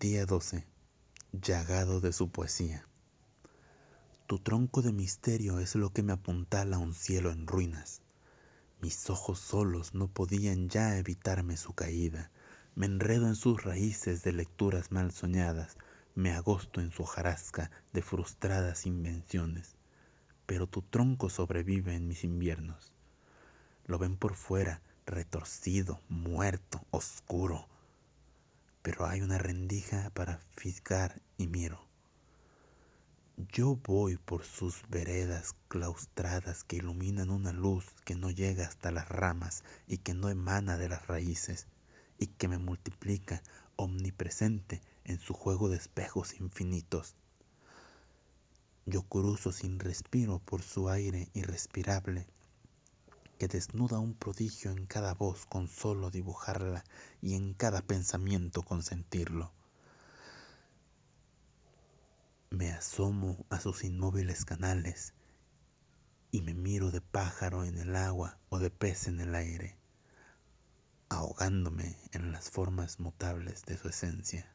Día 12. Llagado de su poesía. Tu tronco de misterio es lo que me apuntala un cielo en ruinas. Mis ojos solos no podían ya evitarme su caída. Me enredo en sus raíces de lecturas mal soñadas. Me agosto en su hojarasca de frustradas invenciones. Pero tu tronco sobrevive en mis inviernos. Lo ven por fuera, retorcido, muerto, oscuro pero hay una rendija para fisgar y miro. Yo voy por sus veredas claustradas que iluminan una luz que no llega hasta las ramas y que no emana de las raíces y que me multiplica omnipresente en su juego de espejos infinitos. Yo cruzo sin respiro por su aire irrespirable que desnuda un prodigio en cada voz con solo dibujarla y en cada pensamiento con sentirlo. Me asomo a sus inmóviles canales y me miro de pájaro en el agua o de pez en el aire, ahogándome en las formas mutables de su esencia.